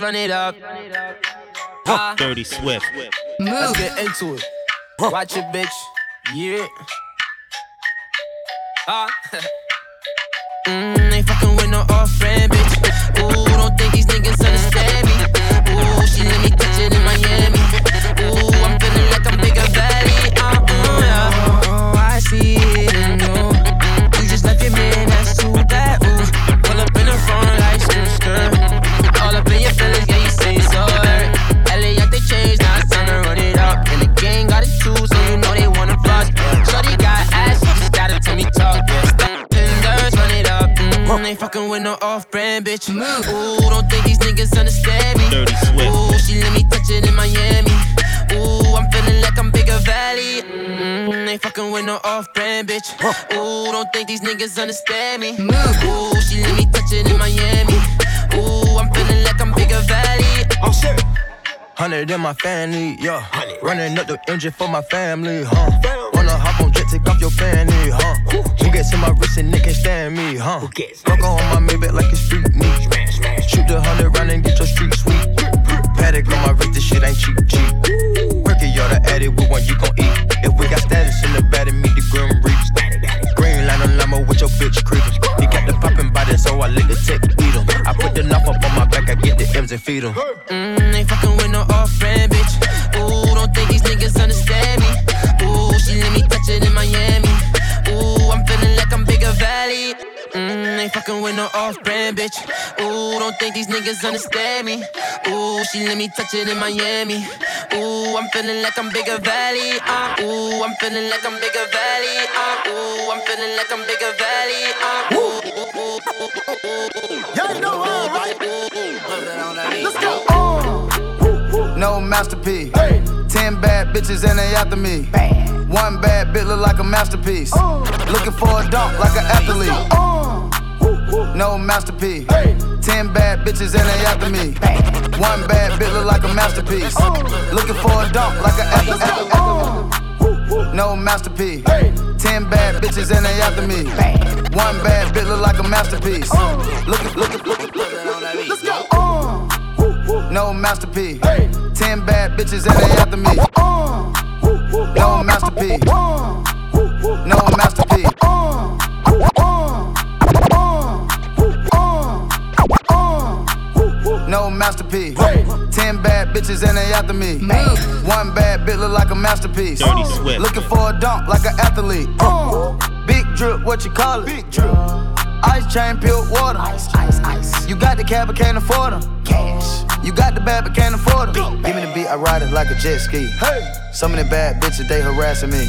Startenders, run it up. Uh, Dirty Swift. Move. Let's get into it. Watch it, bitch. Yeah. Don't think these niggas understand me. Ooh, she let me touch it in Miami. Ooh, I'm feeling like I'm bigger valley. I'm serious. Hundred in my family, yeah. Running up the engine for my family, huh? Wanna hop on jet, take off your fanny, huh? Who gets in my wrist and they can't stand me, huh? Fuck on my Maybach like it's street meat. Shoot the hundred round and get your street sweet. Patek on my wrist, this shit ain't cheap, cheap. Perky, y'all the addict, with one you gon' eat. If we got status in the bed and meet the grim reaps. On limo with your bitch creepers. He got the poppin' body, so I let the tech eat 'em. I put the knife up on my back, I get the M's and feed 'em. Mm, ain't fucking with no off-brand bitch. Ooh, don't think these niggas understand me. Ooh, she let me touch it in Miami. With no off-brand bitch. Ooh, don't think these niggas understand me. Ooh, she let me touch it in Miami. Ooh, I'm feeling like I'm bigger valley. Uh, ooh, I'm feeling like I'm bigger valley. Uh, ooh, I'm feeling like I'm bigger valley. Uh, ooh, ooh, ooh, ooh, ooh, ooh. Y'all know all right. Let's go. No masterpiece. Ten bad bitches and they after me. One bad bitch look like a masterpiece. Looking for a dunk like an athlete. No masterpiece. Ten bad bitches and they after me. One bad bitch look like a masterpiece. Looking for a dunk like an athlete. No masterpiece. Ten bad bitches and they after me. One bad bitch look like a masterpiece. Looking, looking, looking, looking. Let's go. No masterpiece. Ten bad bitches and they after me. No masterpiece. No masterpiece. No masterpiece. Ten bad bitches and they after me. One bad bitch look like a masterpiece. Dirty Swift. Looking for a dunk like an athlete. Big drip, what you call it? Big drip. Ice chain, pure water. Ice, ice, ice. You got the cab, but can't afford them. Cash. You got the bad, but can't afford them. Give me the beat, I ride it like a jet ski. Hey. Some of the bad bitches, they harassing me.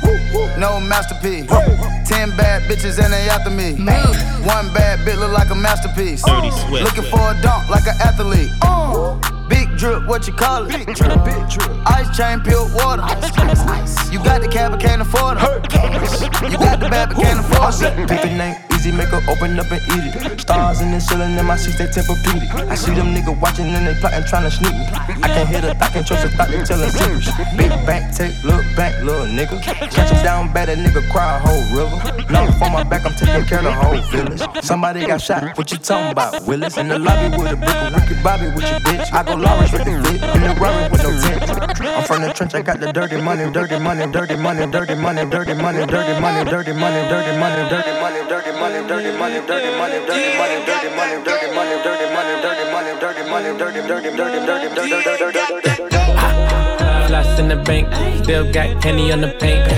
Swift. No masterpiece. Ten bad bitches and they after me. One bad bitch look like a masterpiece. Dirty Swift. Looking for a dunk like an athlete. Uh. Big drip, what you call it? Big drip, big drip. Ice chain, pure water. You got the cab, but can't afford it. You got the bad, but can't afford it. Easy, make her open up and eat it. Stars in the ceiling in my seats, they tempur-pedic. I see them niggas watching and they plotting, trying to sneak me. I can't hear the thought, can't trust the thought, they tellin' secrets. Big back, take, look back, little nigga. Catch him down bad, that nigga cry a whole river. Number for my back, I'm taking care of the whole village. Somebody got shot, what you talking about? Willis in the lobby with a brick of Ricky Bobby with your bitch. I go Lawrence with the fit, in the rubber with no tent. I'm from the trench, I got the dirty money, dirty money, dirty money, dirty money, dirty money, dirty money, dirty money, dirty money, dirty money, dirty money, dirty money, dirty money, dirty money, dirty money, dirty money, dirty money, dirty money, dirty money, dirty, money, dirty, dirty, dirty, dirty, dirty, dirty, dirty, dirty. Floss in the bank, still got penny on the paint.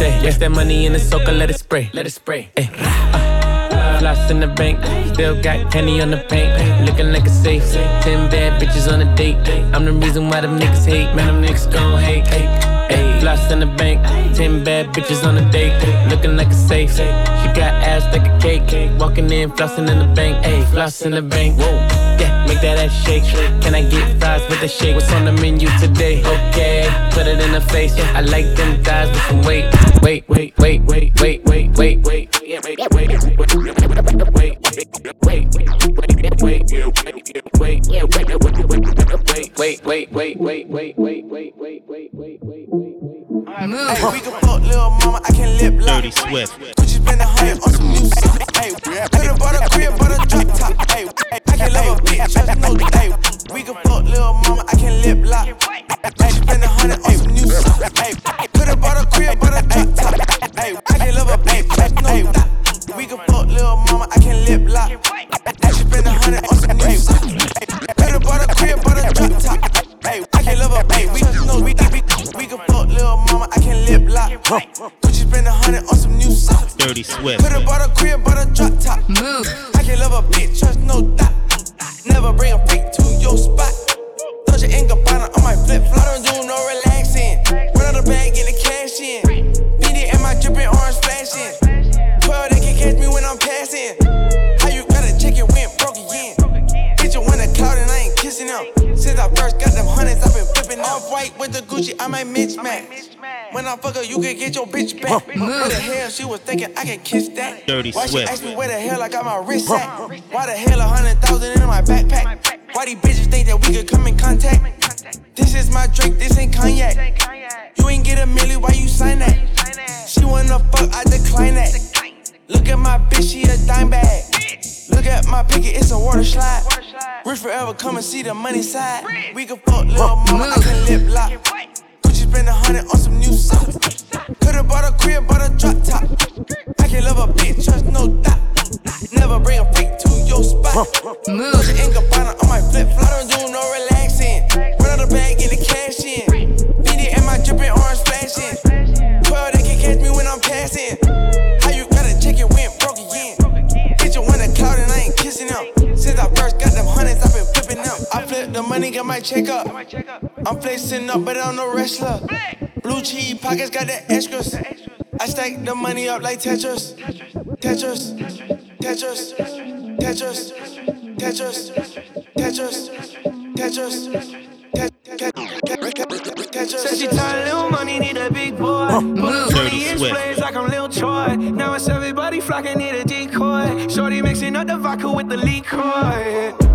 Yes, that money in the soaker, let it spray. Let it spray. Ay. Uh, floss in the bank, still got penny on the paint. Looking like a safe. Ten bad bitches on a date. I'm the reason why them niggas hate. Man, them niggas gon' hate. Ay. Floss in the bank, ten bad bitches on a date. Looking like a safe. She got ass like a cake. Walking in, flossing in the bank. Ay, floss in the bank. Whoa. Yeah, make that ass shake. Can I get fries with the shake? What's on the menu today? Okay, put it in the face. Yeah, I like them thighs with some weight. Wait, wait, wait, wait, wait, wait, wait, wait. Yeah, wait, wait, wait, wait, wait, wait, wait, wait, wait, wait, wait, wait, wait. Move. Hey, we can fuck little mama, I can lip lock. Dirty Swift. Gucci spend a hundred on some new socks. Hey, could have bought a crib, but a drop top. Hey, I can love a bitch, just know. Hey, we can fuck little mama, I can lip lock. Hey, spend a hundred on some new socks. Hey, could have bought a crib, but a drop top. Hey, I can love a bitch, just know. We can fuck little mama, I can lip lock. Hey, spend a hundred on some new socks. Could have bought a crib, but a drop top. Hey, I can love a bitch, we know. We, we, we can fuck little mama, I can lip lock. Gucci spend a hundred on some new socks. Dirty Swift. Could've bought a crib, but a drop top. Move. I can love a bitch, trust no doubt. Never bring a freak to your spot. Touch your ink Gabbana on my flip flop. I don't do no relaxing. Run out the bag, get the cash in. BD and my dripping orange flashing. 12, they can catch me when I'm passing. Off white with the Gucci. I might mismatch. When I fuck her, you can get your bitch back. What the mm. hell she was thinking I can kiss that? Dirty Why Swift. she ask me where the hell I got my wrist at? Why the hell a hundred thousand in my backpack? Why these bitches think that we could come in contact? This is my drink, this ain't cognac. You ain't get a milli, why you sign that? She wanna fuck, I decline that. Look at my bitch, she a dime bag. Look at my picket, it's a water slide. Rich forever, come and see the money side. We can fuck little mama, I can lip lock. Gucci spend a hundred on some new socks. Could've bought a crib, but a drop top. I can love a bitch, trust no doubt. Never bring a freak to your spot. Move. Your ink Gabbana on my flip flop. Don't do no relaxing. Run out the bag, get the cash in. BD and my dripping orange flashing. 12, they can catch me when I'm passing. the money, got my check up. I'm flexing up, but I'm no wrestler. Blue cheese pockets got the extras. I stack the money up like Tetris. Tetris. Tetris. Tetris. Tetris. Tetris. Tetris. Tetris. Said she tired little money, need a big boy. Twenty inch blades like I'm Lil Troy. Now it's everybody flocking, need a decoy. Shorty mixing up the vodka with the liquor.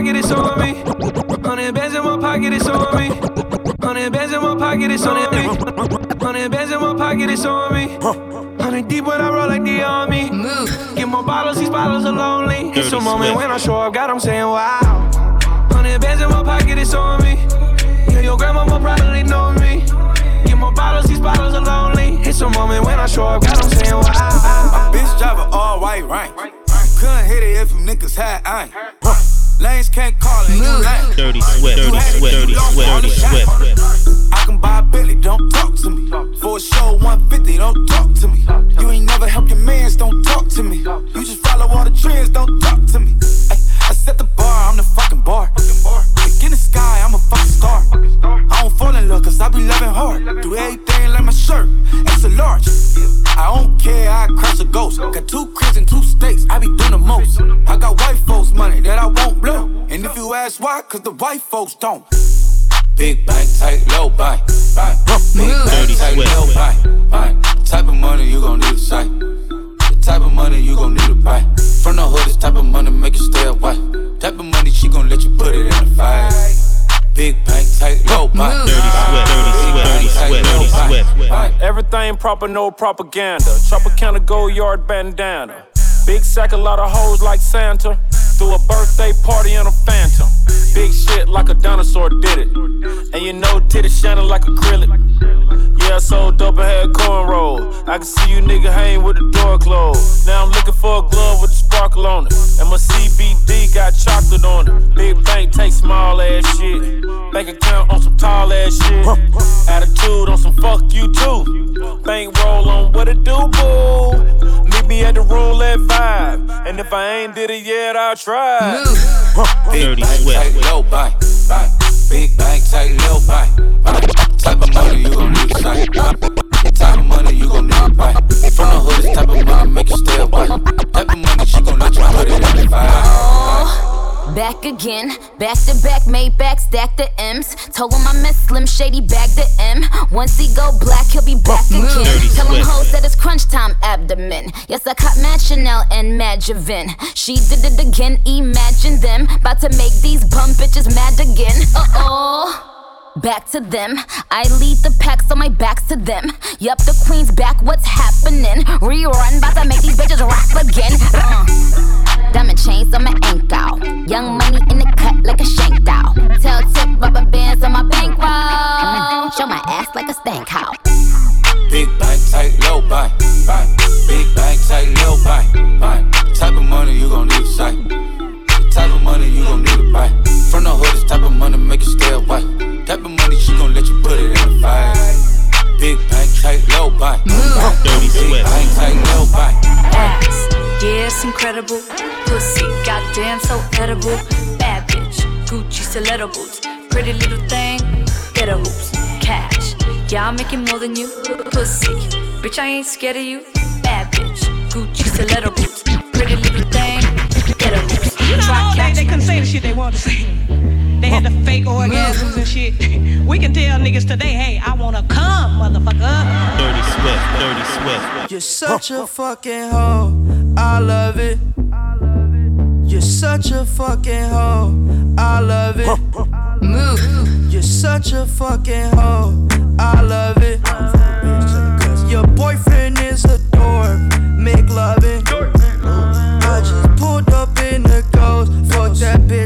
Pocket, it's on me. Hundred bands in my pocket, it's on me. Hundred bands in my pocket, it's on me. Hundred bands in my pocket, it's on me. Hundred deep when I roll like the army. Move. Get more bottles, these bottles are lonely. It's a moment when I show up, God, I'm saying wow. Hundred bands in my pocket, it's on me. Yeah, your grandma will probably know me. Get more bottles, these bottles are lonely. It's a moment when I show up, God, I'm saying wow. My Bitch drive a all white rank. Couldn't hit it if you niggas had ain't. Lanes can't call it, you Move. lame. Dirty Swift. Dirty sweat, Dirty sweat, Dirty Swift. I can buy a Billy, don't talk to me. For a show 150, don't talk to me. You ain't never helped your mans, don't talk to me. You just follow all the trends, don't talk to me. Ay, I set the bar, I'm the fucking bar. her, cause I be loving hard. Do everything like my shirt, it's a large. I don't care, I cross a ghost. Got two cribs and two states, I be doing the most. I got white folks' money that I won't blow. And if you ask why, cause the white folks don't. Big bank, tight, low bank. bank. Big bank, tight, low bank. bank. Type of money you gon' need a sight. The type of money you gon' need to buy. From the hood, this type of money make you stay away. Type of money she gon' let you put it in the fire. Big bank, tight, low bank. Dirty sweat, Dirty sweat, Dirty sweat, Dirty sweat. Everything proper, no propaganda. Tropicana gold yard bandana. Big sack, a lot of hoes like Santa. Threw a birthday party in a phantom. Big shit like a dinosaur did it. And you know, titty shining like acrylic. Yeah, I sold dope and had cornrows. I can see you nigga hang with the door closed. Now I'm looking for a glove with a sparkle on it. And my CBD got chocolate on it. Big bank take small ass shit. Bank account on some tall ass shit. Attitude on some fuck you too. Bank roll on what it do, boo. Meet me at the roulette vibe. And if I ain't did it yet, I'll try. Big Dirty bank, Swift. tight, low bank, bank. Big bank, tight, low bank, bank. Type of money you gon' need a sight. Type of money you gon' need to buy. From the hood, this type of money make you stay away. Type of money she gon' let you put it in the fire. Back again, back to back, made back, stack the M's. Told him I miss Slim Shady, bag the M. Once he go black, he'll be back again. Dirty Tell him Swift. hoes that it's crunch time abdomen. Yes, I caught Mad Chanel and Mad Javin. She did it again, imagine them. About to make these bum bitches mad again. Uh oh. Back to them. I lead the pack, so my back's to them. Yup, the queen's back, what's happening? Rerun, about to make these bitches rap again. Uh. Diamond chains on my ankle. Young money in the cut like a shank doll. Tell tip rubber bands on my bankroll. Show my ass like a stank house. Big bank, tight, low bank, bank. Big bank, tight, low bank, bank. Type of money you gon' need sight. The type of money you gon' need to buy. From the hood, this type of money make you stay away. Type of money she gon' let you put it in the fire. Big bank, tight, low bank. Dirty Big Swift. bank, tight, low bank. ass. Yeah, it's incredible. Pussy, goddamn, so edible. Bad bitch, Gucci stiletto boots. Pretty little thing, get a hoops. Cash, yeah, I'm making more than you. Pussy, bitch, I ain't scared of you. Bad bitch, Gucci stiletto boots. Pretty little thing, get a hoops. You know, Try they, catch they couldn't say the shit they wanted to say. They had the fake orgasms and shit. We can tell niggas today, hey, I wanna come, motherfucker. Dirty Swift, Dirty Swift. You're such a fucking hoe. I love it. You're such a fucking hoe. I love it. Move. You're such a fucking hoe. I love it. Your boyfriend is a dork. Make loving.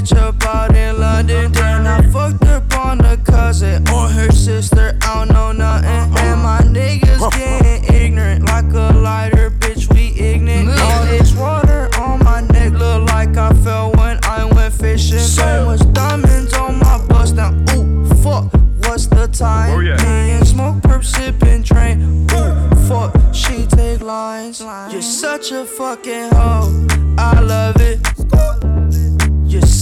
Bitch up out in London. Then I fucked up on a cousin or her sister. I don't know nothing. And my niggas getting ignorant like a lighter, bitch. We ignorant. All this water on my neck look like I fell when I went fishing. So much diamonds on my bust now. Ooh, fuck. What's the time? Oh, Me and smoke, perp, sipping, train. Ooh, fuck. She take lines. You're such a fucking hoe. I love it.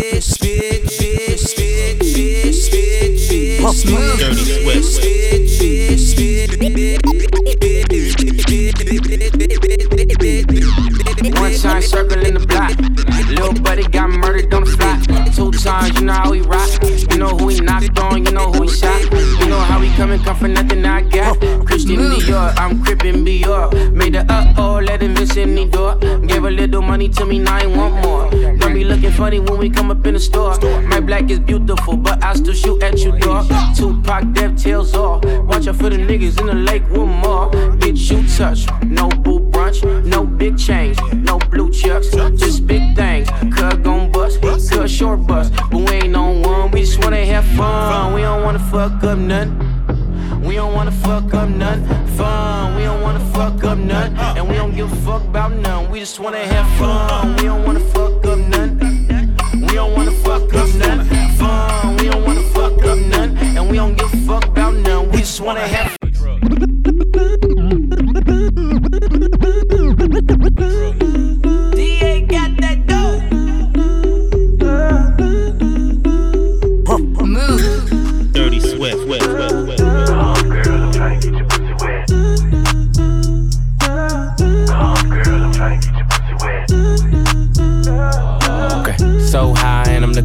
bitch, bitch, bitch, bitch, bitch, bitch, Dirty Swift. bitch, One shine circle in the block. Little buddy got murdered on the. Two times, you know how he rock. You know who he knocked on, you know who he shot. You know how he coming, come for nothing I got. Christian Dior, I'm crippin' Dior. Made the uh oh, let him miss any door. Gave a little money to me, now I want more. Don't be looking funny when we come up in the store. My black is beautiful, but I still shoot at you, dog. Tupac, death tails off. Watch out for the niggas in the lake one more. Bitch, you touch. No boo no big chains, no blue chucks, just big things. Cuz gon' bust, cuz short bust. But we ain't on one, we just wanna have fun. We don't wanna fuck up nothing. We don't wanna fuck up none fun. We don't wanna fuck up none, and we don't give a fuck about none. We just wanna have fun. We don't wanna fuck up none. We don't wanna fuck up none fun. We don't wanna fuck up none, and we don't give a fuck about none. We just wanna have.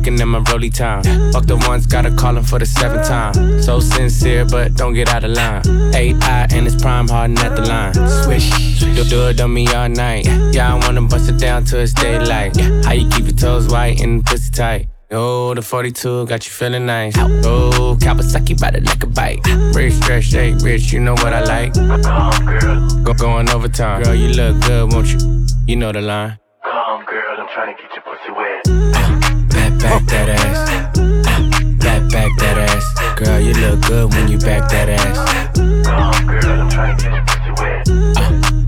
Looking at my rolly time. Fuck the ones, gotta call him for the seventh time. So sincere, but don't get out of line. AI and it's prime harden at the line. Swish, do, do it on me all night. Yeah, I wanna bust it down till it's daylight. How you keep your toes white and pussy tight? Oh, the 42 got you feeling nice. Oh, Kawasaki bite it like a bite. Rich, stretch, shake, rich, you know what I like. Come, Go going overtime. Girl, you look good, won't you? You know the line. Back, back that ass. Back, back that ass. Girl, you look good when you back that ass. Uh,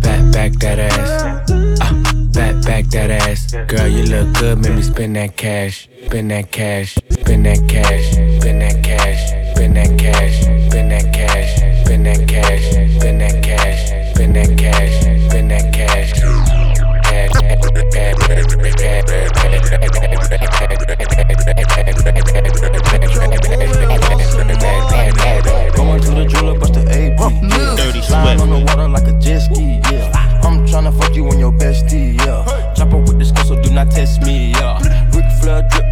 back, back that ass. Uh, back, back that ass. Girl, you look good, make me spend that cash. Spend that cash. Spend that cash. Spend that cash. Spend that cash. Spend that cash. Spend that cash. Spend that cash. Spend that cash. Spend that cash. Tryna fuck you and your bestie. Yeah. Chopper with this skull, so do not test me. Yeah. Ric Flair drip,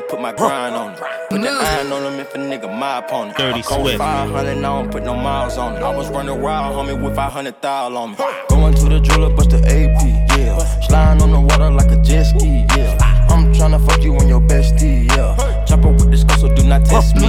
I put my grind on it. Put the iron on them if a nigga my opponent. Dirty I'm going Swift. 500, I don't put no miles on it. I was running wild, homie, with 500 thou on me. Going to the jeweler, bust the AP, yeah. Sliding on the water like a jet ski, yeah. I'm tryna fuck you and your bestie, yeah. Chopper with the skull, so do not test me,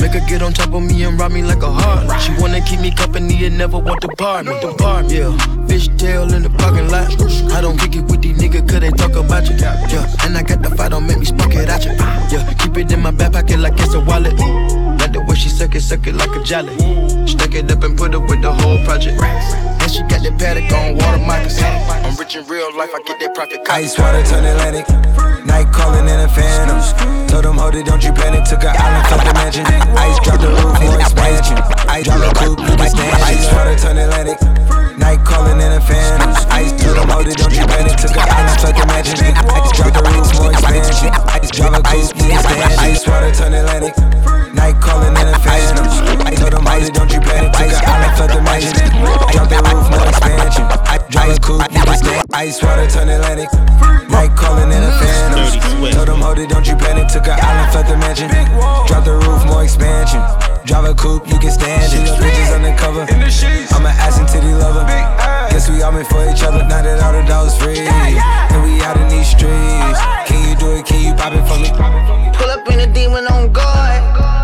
Make her get on top of me and rob me like a heart. She wanna keep me company and never want to part. Me part, yeah. Fishtail in the parking lot. I don't kick it with these niggas cause they talk about you. Yeah, and I got the fight, don't make me spark it at you. Yeah, keep it in my back pocket like it's a wallet. The way she suck it, suck it like a jelly. Stuck it up and put it with the whole project. And she got that paddock on water moccasin. I'm rich in real life, I get that profit. Ice water turn Atlantic. Night calling in a phantom. Told them hold it, don't you panic. Took an island, fuck the mansion. Ice drop the roof, more expansion. Ice drive a coupe, you can stand. Ice water turn Atlantic. Night calling in a phantom. Ice told them, hold it, don't you panic. Took an island, fuck the mansion. Ice drop the roof, more expansion. Ice drive a coupe, you can stand. Ice water turn Atlantic. Night calling in a phantom. I told them, hold it, don't you panic. Took an island, fuck the mansion. Drop the roof, more expansion. Drive a coupe, you can stand. Ice water turn Atlantic. Night calling in a phantom. Told them, hold it, don't you panic. Took an island, fuck the mansion. Drop the roof, more expansion. Drive a coupe, you can stand it. Bitches undercover. I'm an ass and titty lover. Guess we all meant for each other. Now that all the dogs free. And we out in these streets. Can you do it? Can you pop it for me? Pull up in a demon on guard.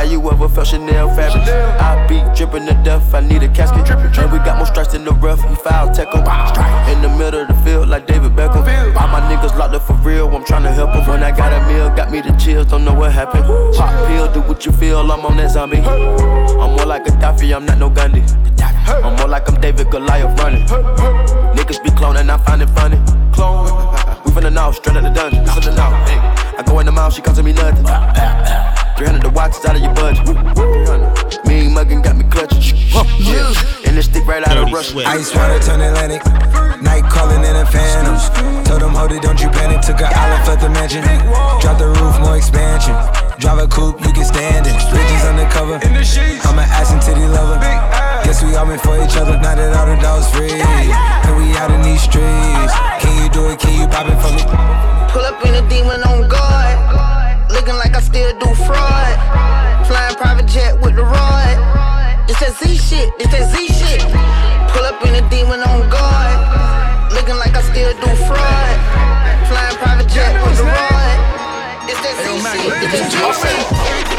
have you ever felt Chanel fabric? I be dripping to death, I need a casket. And we got more strikes in the rough, we foul tech 'em. In the middle of the field, like David Beckham. All my niggas locked up for real, I'm tryna help 'em. When I got a meal, got me the chills, don't know what happened. Pop pill, do what you feel, I'm on that zombie. I'm more like a Gaddafi, I'm not no Gandhi. I'm more like I'm David Goliath running. Niggas be cloning, I find it funny. Clone. We finna know, straight out the dungeon. We finna know. Hey. I go in the mouth, she comes to me nothing. 300 the watch is out of your budget. Mean muggin' got me clutching. Yeah. And this stick right out of Russia. Ice water turn Atlantic. Night calling in a phantom. Told them, hold it, don't you panic. Took an island, left the mansion. Drop the roof, more expansion. Drive a coupe, you can stand it. Bridges undercover. I'm an ass and titty lover. Guess we all meant for each other. Now that all the dogs free. And we out in these streets. You do it? Can you pop it for me? Pull up in a demon on guard. Looking like I still do fraud. Flying private jet with the rod. It's that Z shit, it's that Z shit. Pull up in a demon on guard. Looking like I still do fraud. Flying private jet with the rod. It's that Z shit, it's that Z shit.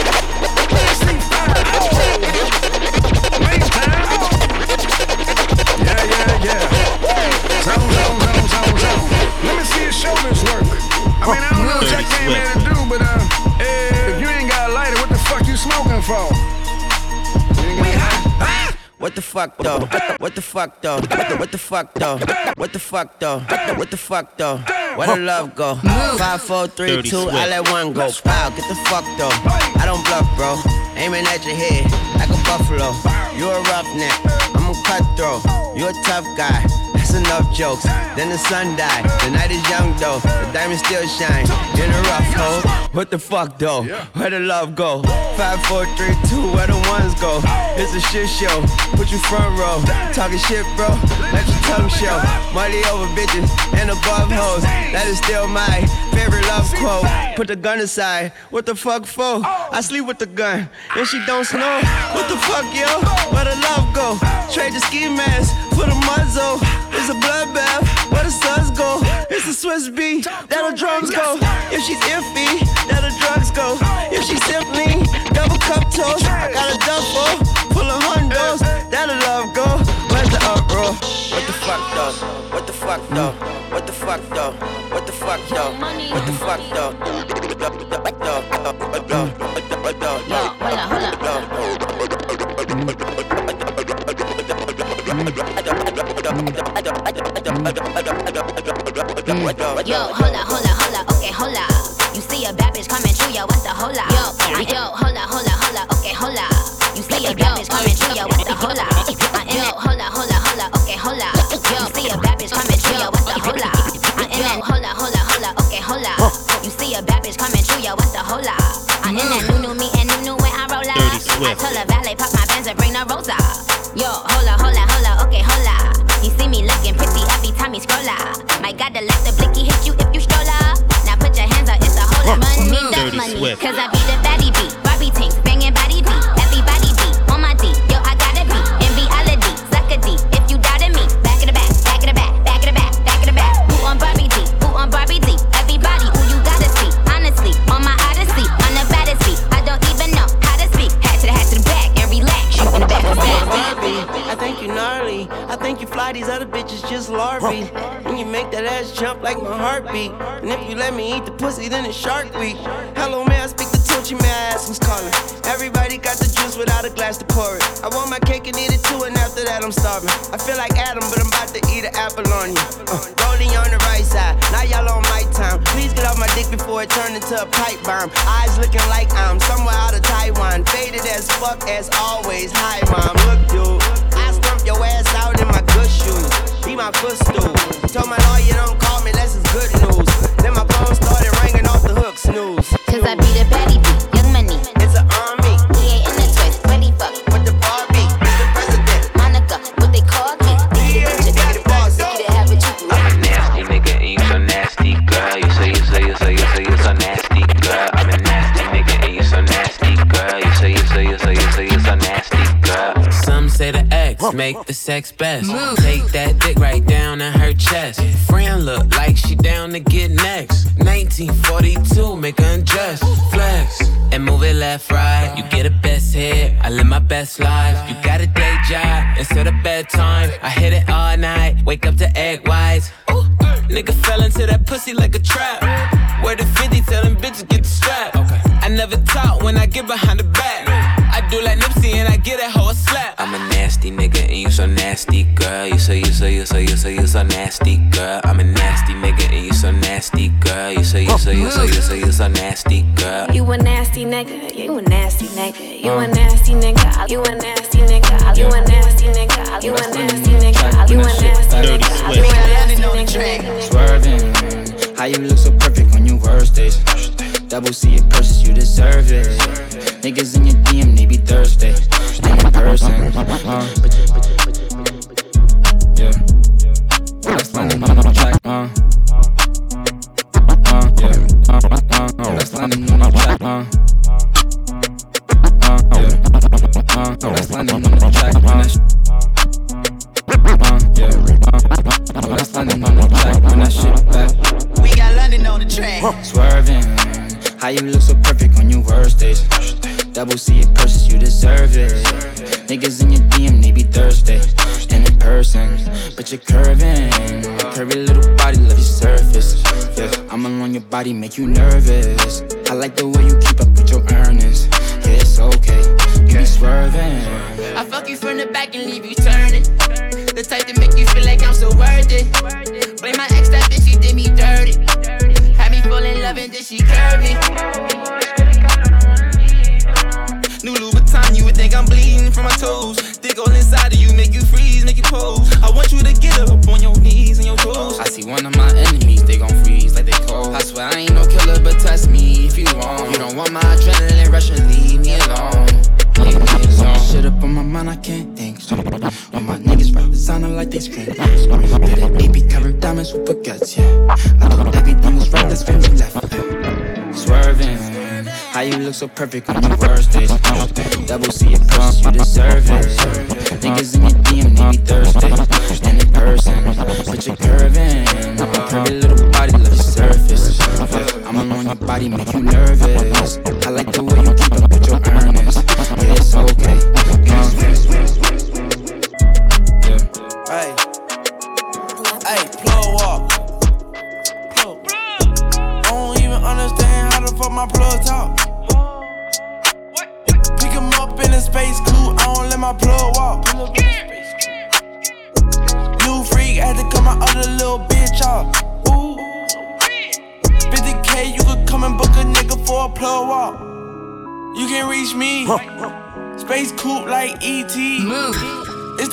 Let me see your shoulders work. I mean, I don't know what that came here to do, but uh, if you ain't got a lighter, what the fuck you smoking for? What the fuck though? What the fuck though? What the, fuck though? What the fuck though? What the fuck though? Where the love go? Five, four, three, Dirty two. Swift. I let one go. Wow, get the fuck though. I don't bluff, bro. Aiming at your head like a buffalo. You a roughneck. I'm a cutthroat. You a tough guy. That's enough jokes. Then the sun died. The night is young though. The diamonds still shine. In a rough hole. What the fuck though? Where the love go? Five, four, three, two. Where the ones go? It's a shit show. Put you front row. Talking shit, bro. Let your tongue show. Money over bitches and above hoes. That is still my favorite love quote. Put the gun aside. What the fuck for? I sleep with the gun. And she don't snow. What the fuck, yo? Where the love go? Trade the ski mask for the muzzle. It's a bloodbath. Where the suns go? It's a Swiss beat. That the drums go. If she's iffy, that the drugs go. If she's simply double cup toast, I got a duffel full of hundos. That the love go. Fuck though? What the fuck though? What the fuck though? What the fuck though? What the fuck though? Yo, hola, hola, hola, okay, hola. You see a bad bitch coming through, yo, what's the hola? Yo, yo, hola, hola, hola, okay, hola. You see a bad bitch coming through, yo, what's the hola? I I told the valet pop my Benz and bring the rosa. Yo, hola, hola, hola, okay, hola. You see me looking pretty every time you scroll out. My God, to let the blicky hit you if you stroll up. Now put your hands up, it's a whole lot money, the Dirty money. Swift. Cause I be the baddie Make the sex best. Take nigga and you so nasty, girl. You say you say you say you say you so nasty, girl. I'm a nasty nigga and you so nasty, girl. You say you say you say you say you so nasty, girl. You a nasty nigga, you a nasty nigga, you a nasty nigga, you a nasty nigga, you a nasty nigga, you a nasty nigga, you a nasty nigga, you a nasty nigga. Swerving, how you look so perfect on your worst days. Double C it purchase, you deserve it. Niggas in your DM, they be thirsty. And in person, uh, yeah. That's London on the track, uh. Uh, yeah. Uh, uh, uh, that's London on the track, uh. Uh, Niggas in your DM, they be thirsty. And in person, but you're curving. Curvy little body, love your surface. Yeah, I'm along your body, make you nervous. Baguettes, yeah. I thought everything was right, that's when we left. Swerving, how you look so perfect on your worst days. Double C it purchase, you deserve it. Niggas in your DM, they be thirsty. And in person, but you're curving. Curvy little body, love your surface. I'm alone your body, make you nervous. I like the way you keep up with your earnings. Yeah, it's okay.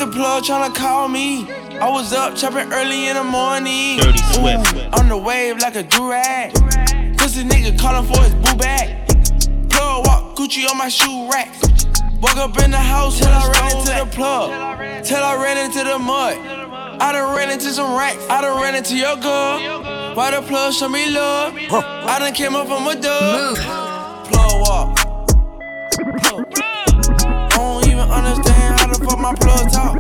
It's the plug tryna call me. I was up chopping early in the morning. Dirty Swift. Ooh, on the wave like a durag. Pussy nigga calling for his boo bag. Plug walk Gucci on my shoe rack. Woke up in the house till I ran into the plug. Till I ran into the mud. I done ran into some racks. I done ran into your girl. Why the plug show me love? I done came up from a dub. Plug understand how the fuck my plug talk.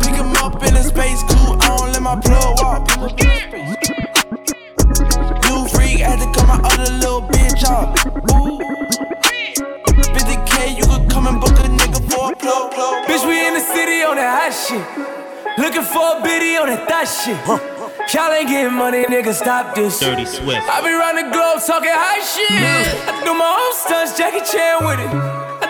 Pick him up in a space coupe, I don't let my plug walk. New freak had to cut my other little bitch off. Ooh. 50k, you could come and book a nigga for a plug, plug. Bitch, we in the city on that hot shit. Looking for a biddy on that thot shit. Y'all ain't getting money, nigga, stop this. Dirty Swift. I be round the globe talking high shit. I do my own stunts, Jackie Chan with it.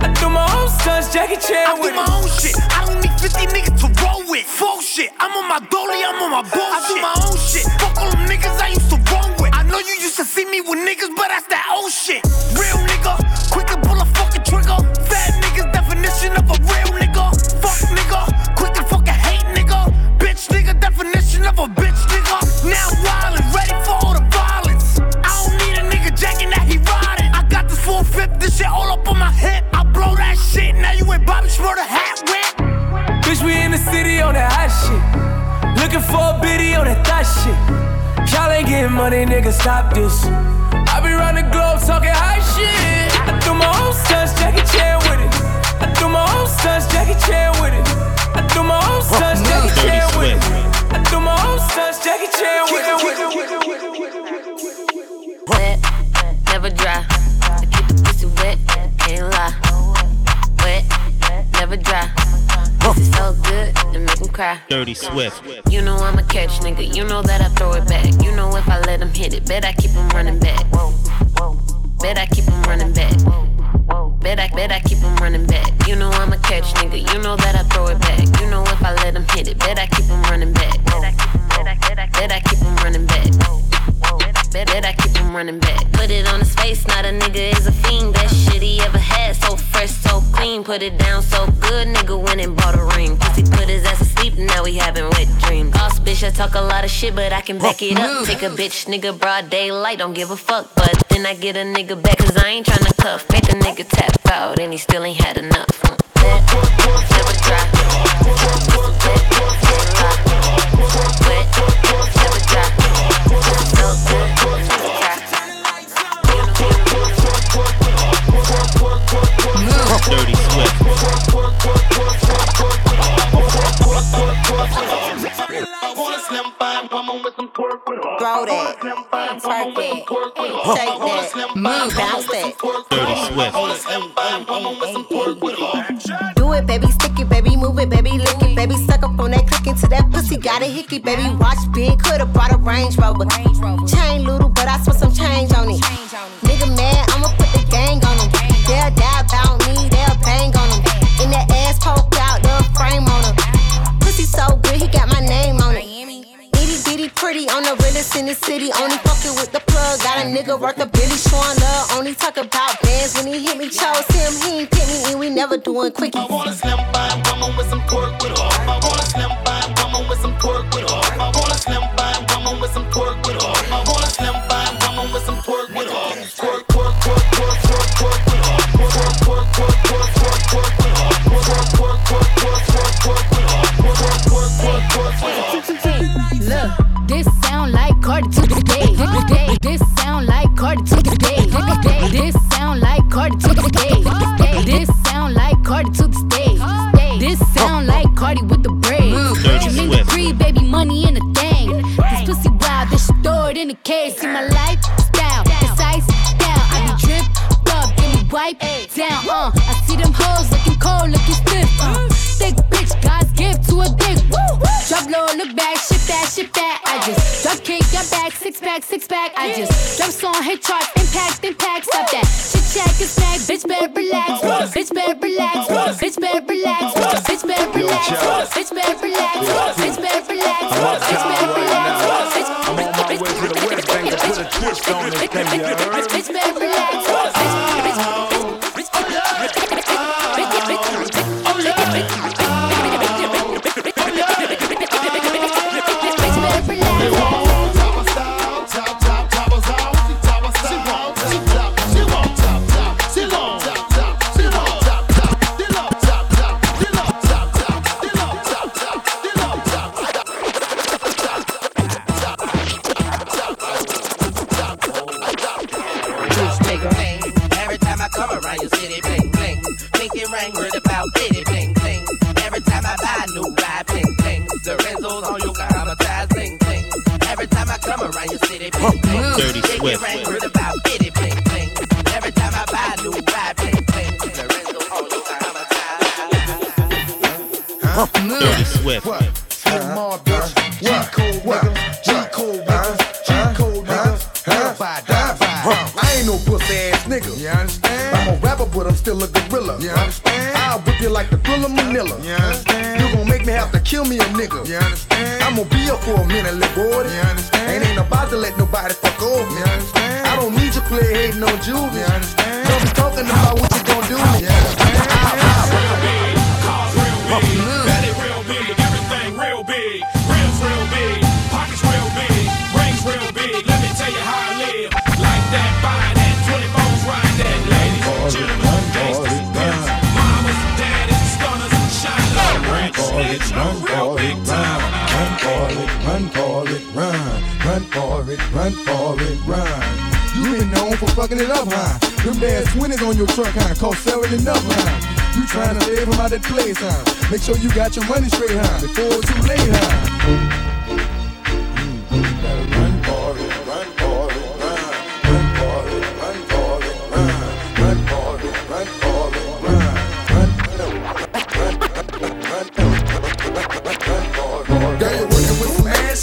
I do my own stunts, Jackie Chan I with do it. my own shit. I don't need 50 niggas to roll with. Full shit. I'm on my dolly, I'm on my bullshit. I do my own shit. Fuck all them niggas I used to roll with. I know you used to see me with niggas, but that's that old shit. Real nigga, quick to pull a fucking trigger. Fat niggas, definition of a real nigga. Fuck nigga, quick to fucking hate nigga. Bitch nigga, definition of a bitch nigga. Now wild and ready for all the violence. I don't need a nigga jacking that he riding. I got this full fifth, this shit all up on my hip. Now you ain't Bobby Shmurda hat whip. Bitch, we in the city on that hot shit. Looking for a biddy on that thot shit. Y'all ain't getting money, nigga, stop this. I be round the globe talking high shit. I do my own stunts, Jackie Chan with it. I do my own stunts, Jackie Chan with it. I do my own stunts, Jackie Dirty Chan with it. Swift. I do my own stunts, Jackie Chan with it. Wet, never dry. I keep the pussy wet, can't lie. Wet, never dry. Pussy so good, it make him cry. Dirty Swift. You know I'm a catch nigga, you know that I throw it back. You know if I let him hit it, bet I keep him running back. Bet I keep him running back. Bet I, bet I keep him running back. You know I'm a catch nigga, you know that I throw it back. Put it down so good, nigga went and bought a ring. Pussy put his ass asleep, now he having wet dreams. Boss bitch, I talk a lot of shit, but I can back it up. Take a bitch, nigga, broad daylight, don't give a fuck. But then I get a nigga back, cause I ain't tryna cuff. Make the nigga tap out, and he still ain't had enough. Wet, never dry. Wet, never dry. So good, Dirty Swift. Throw that, twerk it, shake that, move, bounce that. Dirty Swift. Do it, baby, stick it, baby, move it, baby, lick it, baby, suck up on that click into that pussy, got a hickey, baby, watch big, coulda brought a Range Rover. Chain little, but I spent some change on it. Nigga mad, I'ma put the gang on him. They'll die about pretty on the realest in the city. Only fucking with the plug. Got a nigga worth a billy showing love. Only talk about bands when he hit me. Chose him, he ain't pick me, and we never doing quickie. I want a slim fine woman with some pork with her. I pussy ass nigga. You understand? I'm a rapper, but I'm still a gorilla. You understand? I'll whip you like the thriller Manila. You understand? You gon' make me have to kill me a nigga. You understand? I'm gonna be here for a minute, little boy. You understand? And ain't about to let nobody fuck over me. You understand? I don't need you play hating on Julius. You understand? Don't be talking about what you gon' do. You Belly ah, ah, ah. real rich. for it, time. Run for it, run for it, run. Run for it, run for it, run. You been known for fucking it up, huh? Them bad 20s on your truck, huh? Cost selling enough, huh? You trying to save him out that place, huh? Make sure you got your money straight, huh? Before it's too late, huh?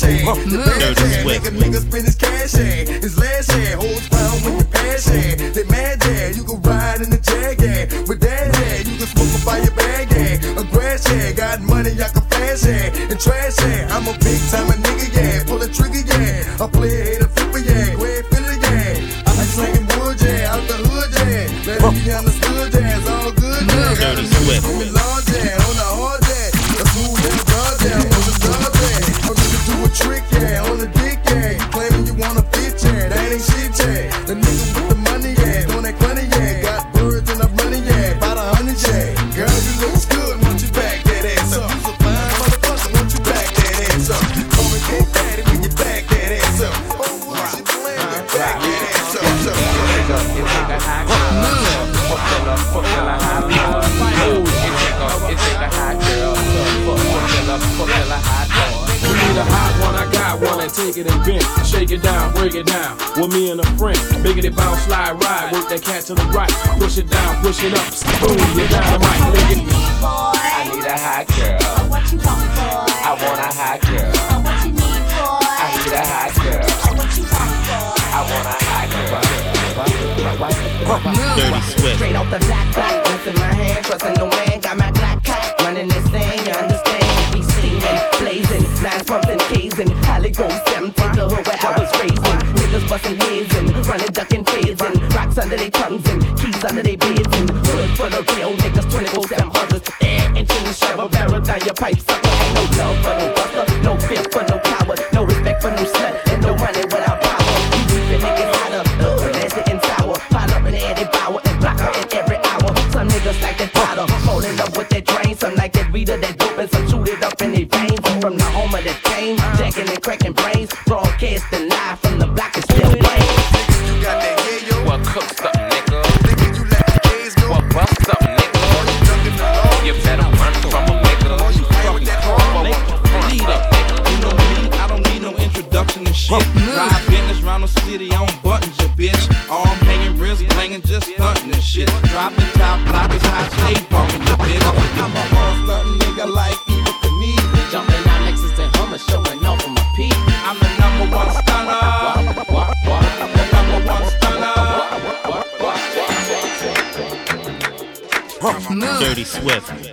Ass. The bad shade, make a nigga spend his cash shade. His last shade, holds pound with your pass shade. They mad yeah, you can ride in the jag yeah. With that yeah, you can smoke a fire bag yeah. A grass yeah, got money I can flash yeah. And trash yeah, I'm a big time a nigga yeah. Pull a trigger yeah, I play it down. With me and a friend. Biggity bounce, slide, ride. Work that cat to the right. Push it down, push it up. Boom, you dynamite. Lick it. I need a hot girl. What you want, boy? I want a hot girl. What you need, boy? I need a hot girl. What you want, boy? I want a hot girl. Dirty Swift. Straight off the black black, in my hand, trusting the wind, got my black cat running this thing, you understand? We steaming, nine pumping, casing, Holly Grove, seven, take the hood where I was raising. Niggas bustin' and running, ducking, phasing, rocks under their tongues and keys under their beds and hood for the real niggas, 24 7 hunters, air into the shovel, barrel down your pipe, sucker. Ain't no love for no buster, no fear for no coward, no respect for no slut, some like that reader, that dope, and some shoot it up in their veins. From the home of the game, jacking and cracking brains, broadcasting live from the block is still rain. What cooks up, nigga? What busts up, nigga? You better run from a nigga. Lead up, you know me, I don't need no introduction and shit. Drive business round the city on buttons, ya bitch. Arm hanging, wrist banging, just stunting and shit. Dropping top, block is high, stunner.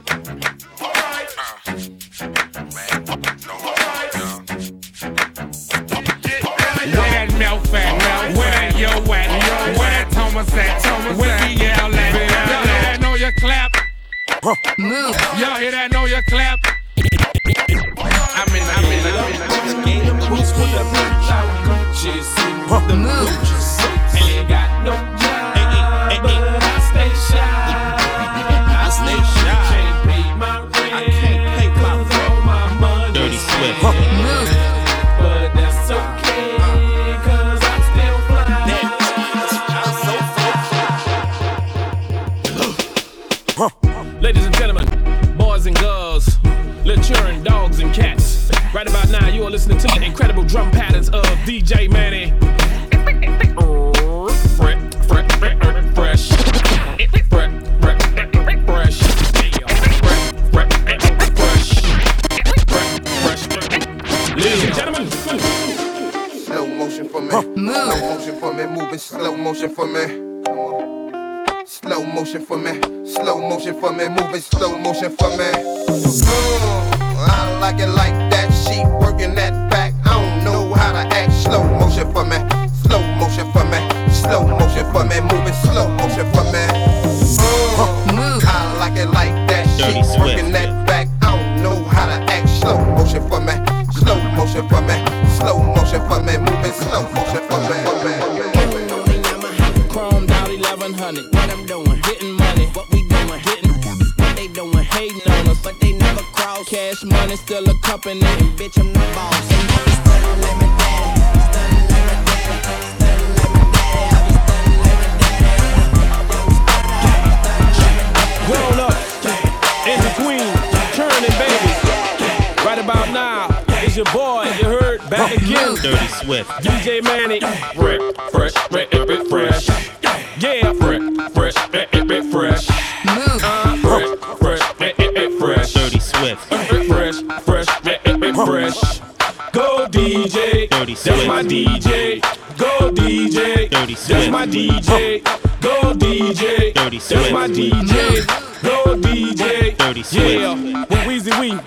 DJ. Go DJ. Dirty That's Swift. my DJ. Go DJ. Dirty That's my DJ. Go DJ. Dirty Swift. Yeah, with Weezy Wee.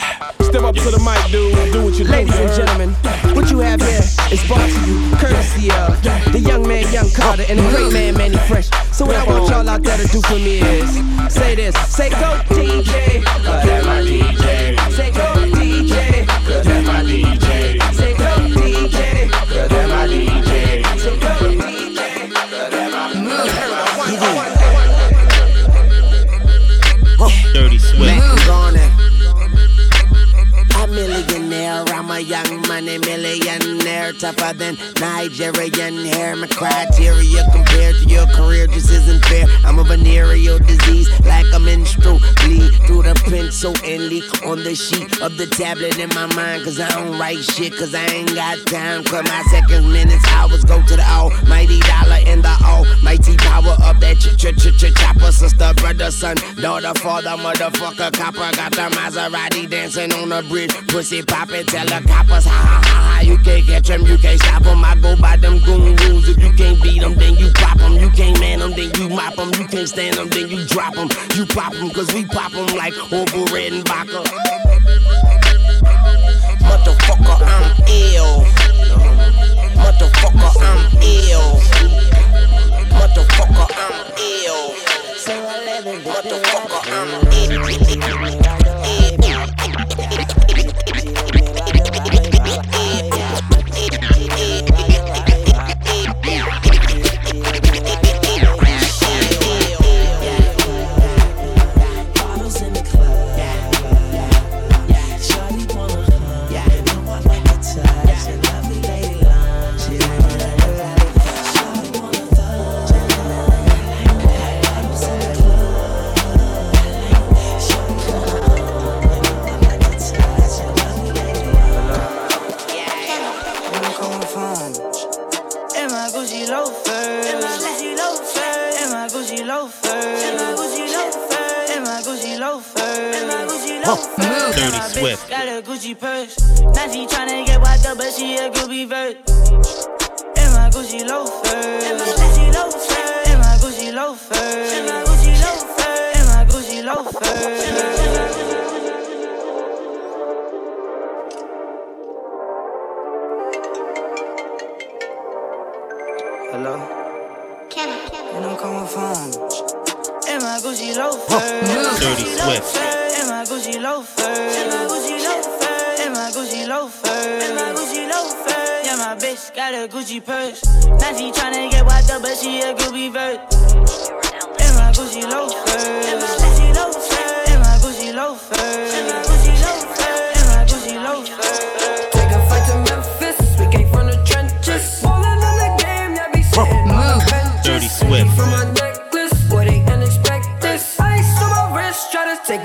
Step up to the mic, dude. Do what you do. Ladies and gentlemen, what you have here is brought to you courtesy of the young man, Young Carter, and the great man, Mannie Fresh. So what I want y'all out there to do for me is say this, say go DJ, tougher than Nigerian hair. My criteria compared to your career just isn't fair. I'm a venereal disease, like a menstrual bleed through the pencil and leak on the sheet of the tablet in my mind. Cause I don't write shit, cause I ain't got time. Cause my seconds, minutes, hours go to the almighty dollar and the almighty power of that ch ch ch ch chopper. Sister, brother, son, daughter, father, motherfucker, copper. Got the Maserati dancing on the bridge. Pussy poppin', tell the coppers, ha ha ha ha. You can't catch them, you can't stop them. I go by them goon rules. If you can't beat them, then you pop them. You can't man them, then you mop them. You can't stand them, then you drop them. You pop them, cause we pop them like Orville Redenbacher. Motherfucker, I'm ill. Motherfucker, I'm ill. Motherfucker, I'm ill. Motherfucker, I'm ill. Dirty My uh, bitch Got a Gucci purse. Now she tryna get wiped up, but she a groupie verse. In my Gucci loafers. In my Gucci loafers. In my Gucci loafers. In my Gucci loafers. In my Gucci loafers. Hello? And I'm coming phone. In my Gucci loafers. Dirty Swift. In my Gucci loafers. In my Gucci loafers. In my Gucci loafers. In my Gucci loafers. Yeah, my bitch got a Gucci purse. Now she tryna get wiped up, but she a groupie verse. In my Gucci loafers. In my Gucci loafers. In my Gucci loafers. In my Gucci loafers. In my Gucci loafers. Take a flight to Memphis, we came from the trenches. Ballin' in the game, yeah, be sitting on the benches. Dirty Swift. From my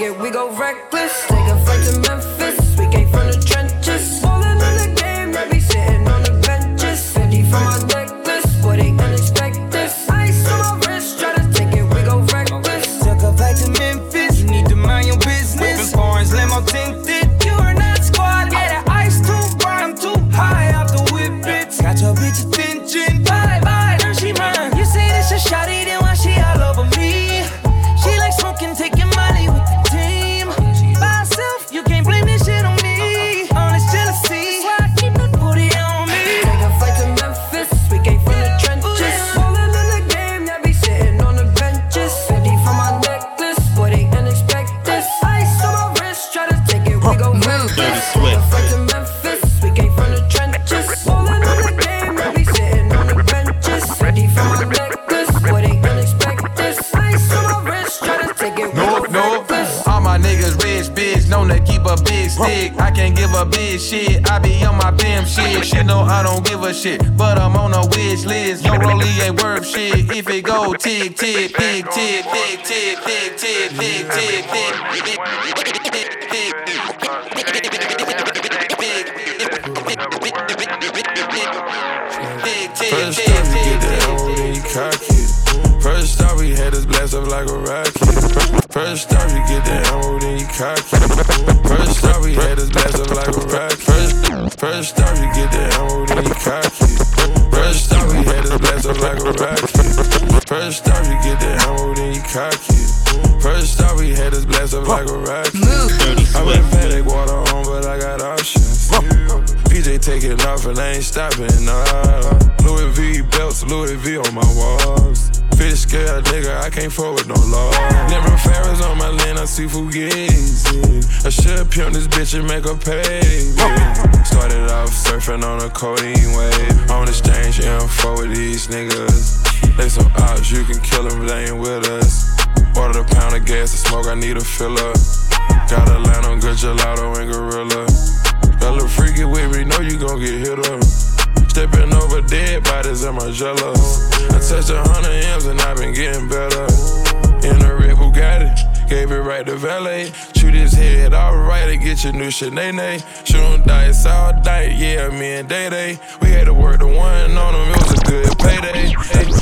it, we go reckless. Take a flight to Memphis, shit. But I'm on a wish list. Your rollie ain't worth shit. If it go tick, tick, tick, tick, tick, tick, tick, tick, tick, tick, tick, First time we get that ammo, then you cock it. First time we had us blast up like a rocket. First time we get that ammo, then you cock it. First time we had us blast up like a rocket. First, first time we get that ammo, then you cock it. First time we had us blast up like a rocket. First time we get that ammo, then you cock it. First time we had us blast up like a rocket. I went panic water on, but I got options. PJ taking off and I ain't stopping, nah. Louis V belts, Louis V on my walls. Fish scale nigga, I can't fuck with no law. Never Ferris on my lane, I see Fugazi. I should pimp this bitch and make her pay. Started off surfing on a codeine wave. On exchange info with these niggas. They some odds, you can kill them, they ain't with us. Ordered a pound of gas to smoke, I need a filler. Got a line on good gelato and gorilla. Got a freaky with me, know you gon' get hit up. Stepping over dead bodies in my jello. I touched a hundred M's and I've been getting better. In a red Bugatti, gave it right to valet. Shoot his head alright and get your new Sinead. Shoot 'em dice all night, yeah, me and Day Day. We had to work the one on him, it was a good payday.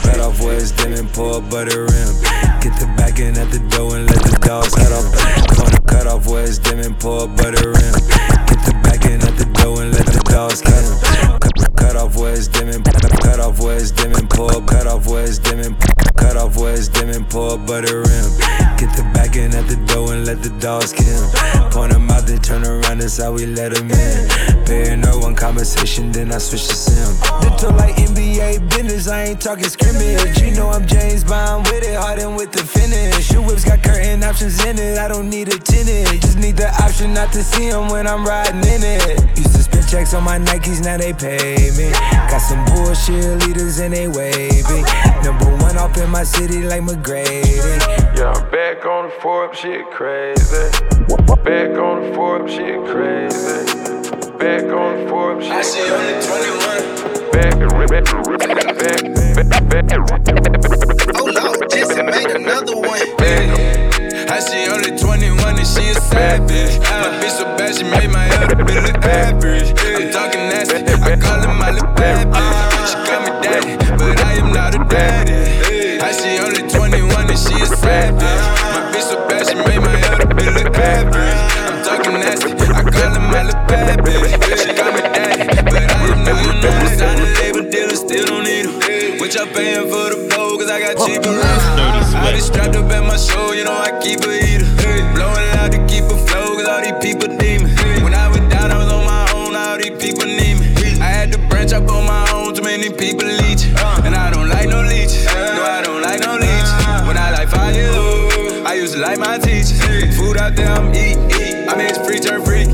Cut off dim and pour butter rim. Get the back end at the door and let the dogs head off. Cut off dim and pour butter rim. Get the back end at the door and let the dogs cut him. Cut, off where it's dim and cut off where it's dim and pour. Cut off where it's dim and cut off pour butter rim. Get the back end at the door and let the dogs kill. Point him out, then turn around, that's how we let him in. Paranoid one conversation, then I switch to sim. Little like NBA business, I ain't talking scrimmage. You know I'm James Bond with it, hardened with the finish. Your whips got curtain options in it, I don't need a tenant. Just need the option not to see him when I'm riding in it. Spend checks on my Nikes, now they pay me. Got some bullshit leaders and they wavy. Number one off in my city like McGrady. Yeah, I'm back on the Forbes, shit crazy. Back on the Forbes, shit crazy. Back on the Forbes, shit I see only 21. Back, back, back, back, back. Oh no, just made another one. I see only 21 and she a savage. My bitch so bad, she made my other bitch look average. I'm talking nasty, I call her my little bad bitch. She call me daddy, but I am not a daddy. I see only 21 and she a savage. My bitch so bad, she made my other bitch look average. I'm talking nasty, I call her my little bad bitch. She call me daddy, but I am not a daddy. Sign a label dealer, still don't need him. What y'all paying for the bowl? Cause I got cheaper. I be strapped up at my show, you know I keep a heater. Blowing loud to keep a flow, cause all these people need me. When I went down, I was on my own, all these people need me. I had to branch up on my own, too many people leech. And I don't like no leeches. No, I don't like no leeches. When I like fire, I used to like my teachers. Food out there, I'm eat, eat. I mean, it's free, turn free.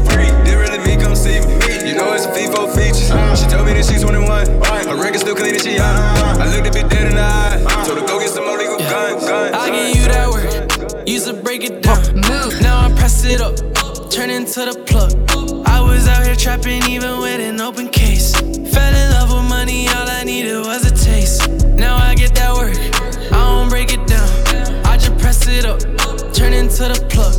Didn't really me, come see me. You know it's a FIFO feature. She told me that she's 21. Her record still clean and she young. I looked a bit dead in the eye. Into the plug. I was out here trapping even with an open case. Fell in love with money, all I needed was a taste. Now I get that work. I don't break it down. I just press it up. Turn into the plug.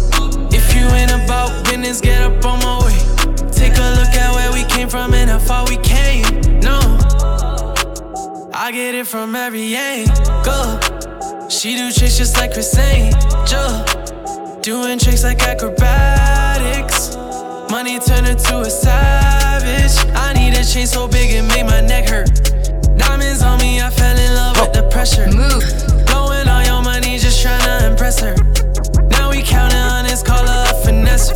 If you ain't about business, get up on my way. Take a look at where we came from and how far we came. No, I get it from every angle. She do tricks just like Criss Angel. Doing tricks like acrobatics. Money turned her to a savage. I need a chain so big it made my neck hurt. Diamonds on me, I fell in love with the pressure. Move. Blowing all your money, just tryna impress her. Now we counting on this, call her a finesse.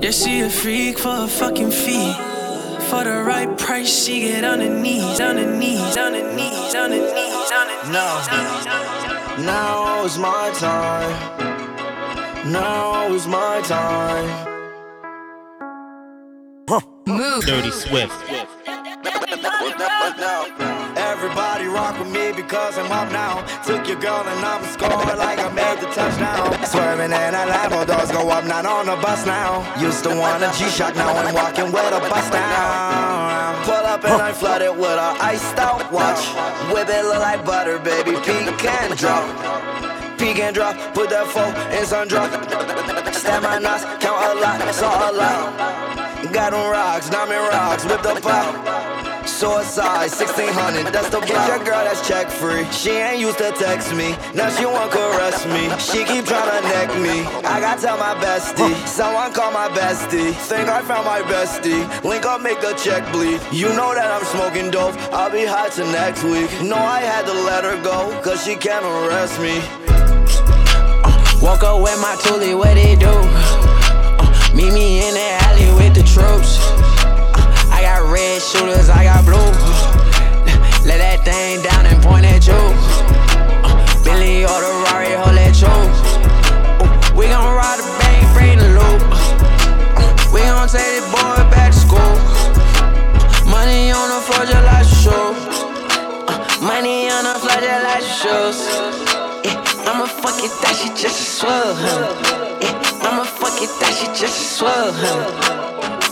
Yeah, she a freak for a fucking fee. For the right price, she get on her knees, on her knees, on her knees, on her knees, on her knees. No. Now is my time. Now is my time. Dirty Swift. Everybody rock with me because I'm up now. Took your girl and I'm scoring like I made the touchdown. Swerving in a Lambo, doors go up, not on the bus now. Used to want a G-Shock, now I'm walking with a bus down. Pull up and I'm flooded with a iced out watch. Whip it look like butter, baby, peek and drop. Peek and drop, put that four in sun drop. Stab my knots, count a lot, saw a lot. Got them rocks, diamond rocks, whip the pop. Suicide, 1600, that's the Get your girl that's check free. She ain't used to text me, now she want caress me. She keep tryna neck me. I gotta tell my bestie, someone call my bestie. Think I found my bestie. Link up, make the check bleed. You know that I'm smoking dope, I'll be high till next week. No, I had to let her go, cause she can't arrest me. Woke up with my toolie, what they do? Uh, meet me in the the troops. I got red shooters, I got blue. Let that thing down and point at you. Billy or the Rari, hold that you. Uh, we gon' ride the bank, bring the loop. We gon' take this boy back to school. Money on the floor just like shoes. Uh, money on the floor just like shoes. Yeah, I'ma fuck it, that shit just a swell, huh? I'ma fuck it, that shit just a swell, huh?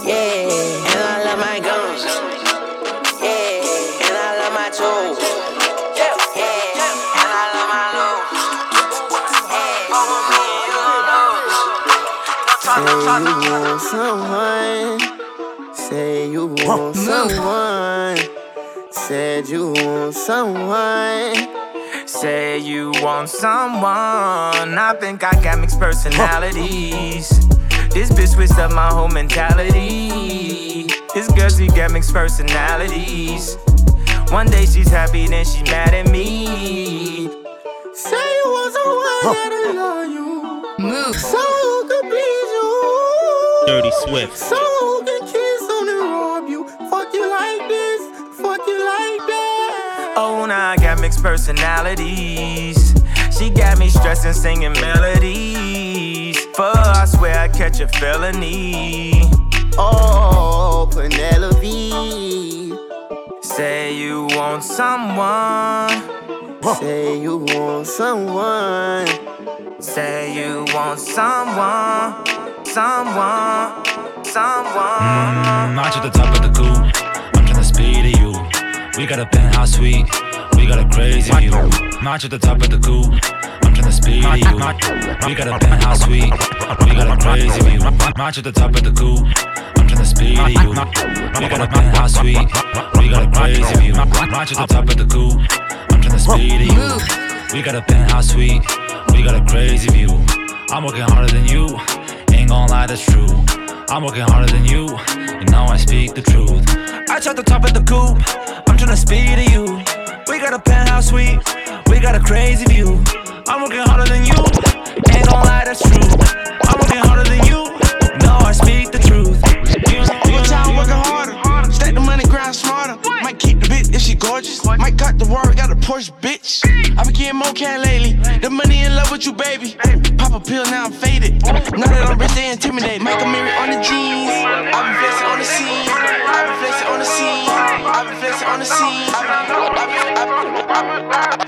Yeah, and I love my guns. Yeah, and I love my tools. Yeah, and I love my lows. Say you want someone. Say you want someone. Said you want someone. Say you want someone. I think I got mixed personalities. This bitch switched up my whole mentality. This girl, she got mixed personalities. One day she's happy, then she mad at me. Say you want someone that'll love you. Move. So who could please you. Dirty Swift. So who can kiss on and rob you. Fuck you like this. Fuck you like that. Oh, now I got mixed personalities. She got me stressing, singing melodies. For I swear I catch a felony. Oh, Penelope. Say you want someone. Say you want someone. Say you want someone. Someone. Someone. Mm, I'm to the top of the coop. I'm tryna speed to you. We got a penthouse suite. We got a crazy view. I'm to the top of the coop. Speed you. We got a penthouse suite. We got a crazy view. I'm to the top of the coop. I'm speed to you. We got a penthouse suite. We got a crazy view. I'm to the top of the coop. I'm tryna speed to you. We got a penthouse suite. We got a crazy view. I'm working harder than you. Ain't gon' lie, that's true. I'm working harder than you, and now I speak the truth. I tried the top of the coupe. I'm tryna speed to you. We got a penthouse suite. We got a crazy view. I'm working harder than you. Ain't gon' lie, that's true. I'm working harder than you. No, I speak the truth. One time working harder. Stack the money, grind smarter. Might keep the bitch if she gorgeous. Might cut the Rory, got a Porsche, bitch. I been getting more can lately. The money in love with you, baby. Pop a pill, now I'm faded. Now that I'm rich, they intimidate. Make a mirror on the jeans. I been flexing on the scene. I been flexing on the scene. I been flexing on the scene. I been, I been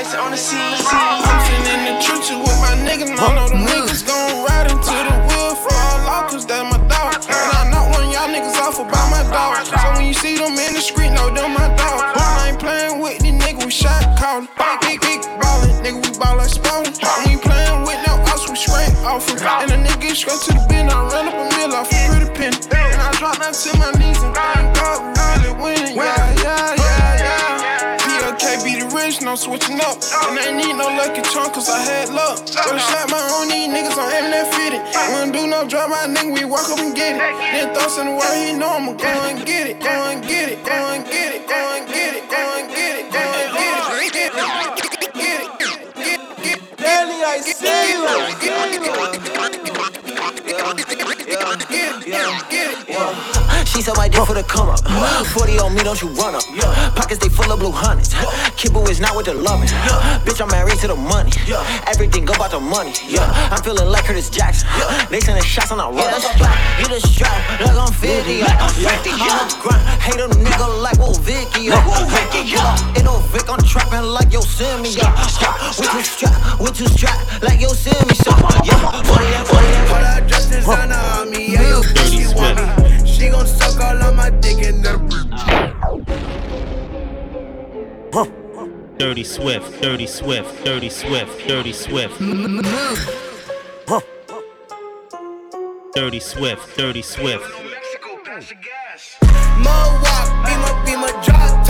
flexing on the scene. I'm sitting in the trenches with my niggas. I know them niggas gon' ride into the wheel for all out, cause that's my dog. And I knock one of y'all niggas off about my dog. So when you see them in the street, know them my dog. I ain't playing with these niggas, we shot callin'. Big, big, big ballin', nigga, we ball like Spalding. We ain't playing with no us, we straight off em. And a nigga get straight to the bin, I run up a mill off a pretty penny. And I drop down to my knees the no switching up. And I ain't need no lucky charm, cause I had luck. I shot my own, these niggas on that fitted. Wouldn't do no drop my nigga, we walk up and get it. Then throw some where he know I'ma go and get it, go and get it, go and get it, go and get it, go and get it, go and get it, get it, get it, get it, get it. Daddy, I see you. She up my dick for the come up. 40 on me, don't you run up. Pockets they full of blue hundreds. Kibble is not with the loving. Bitch, I'm married to the money. Everything go about the money. I'm feeling like Curtis Jackson. They sending shots on the run. Get a strap, like I'm 50. I'm 50. I'm a grind. Hate a nigga like Will Vicky. Ain't no Vic, I'm trapping like yo, send me. With two strap, with two strap, like yo, send me. So, uh-huh. yeah, 40 and 40 and 40. All I dressed designer on me, yeah, yo, bitch, she want me. She gon' suck all on my dick and the Dirty Swift, Dirty Swift, Dirty Swift, Dirty Swift. Dirty Swift, Dirty Swift. Mo walk, beamer, beamer, drop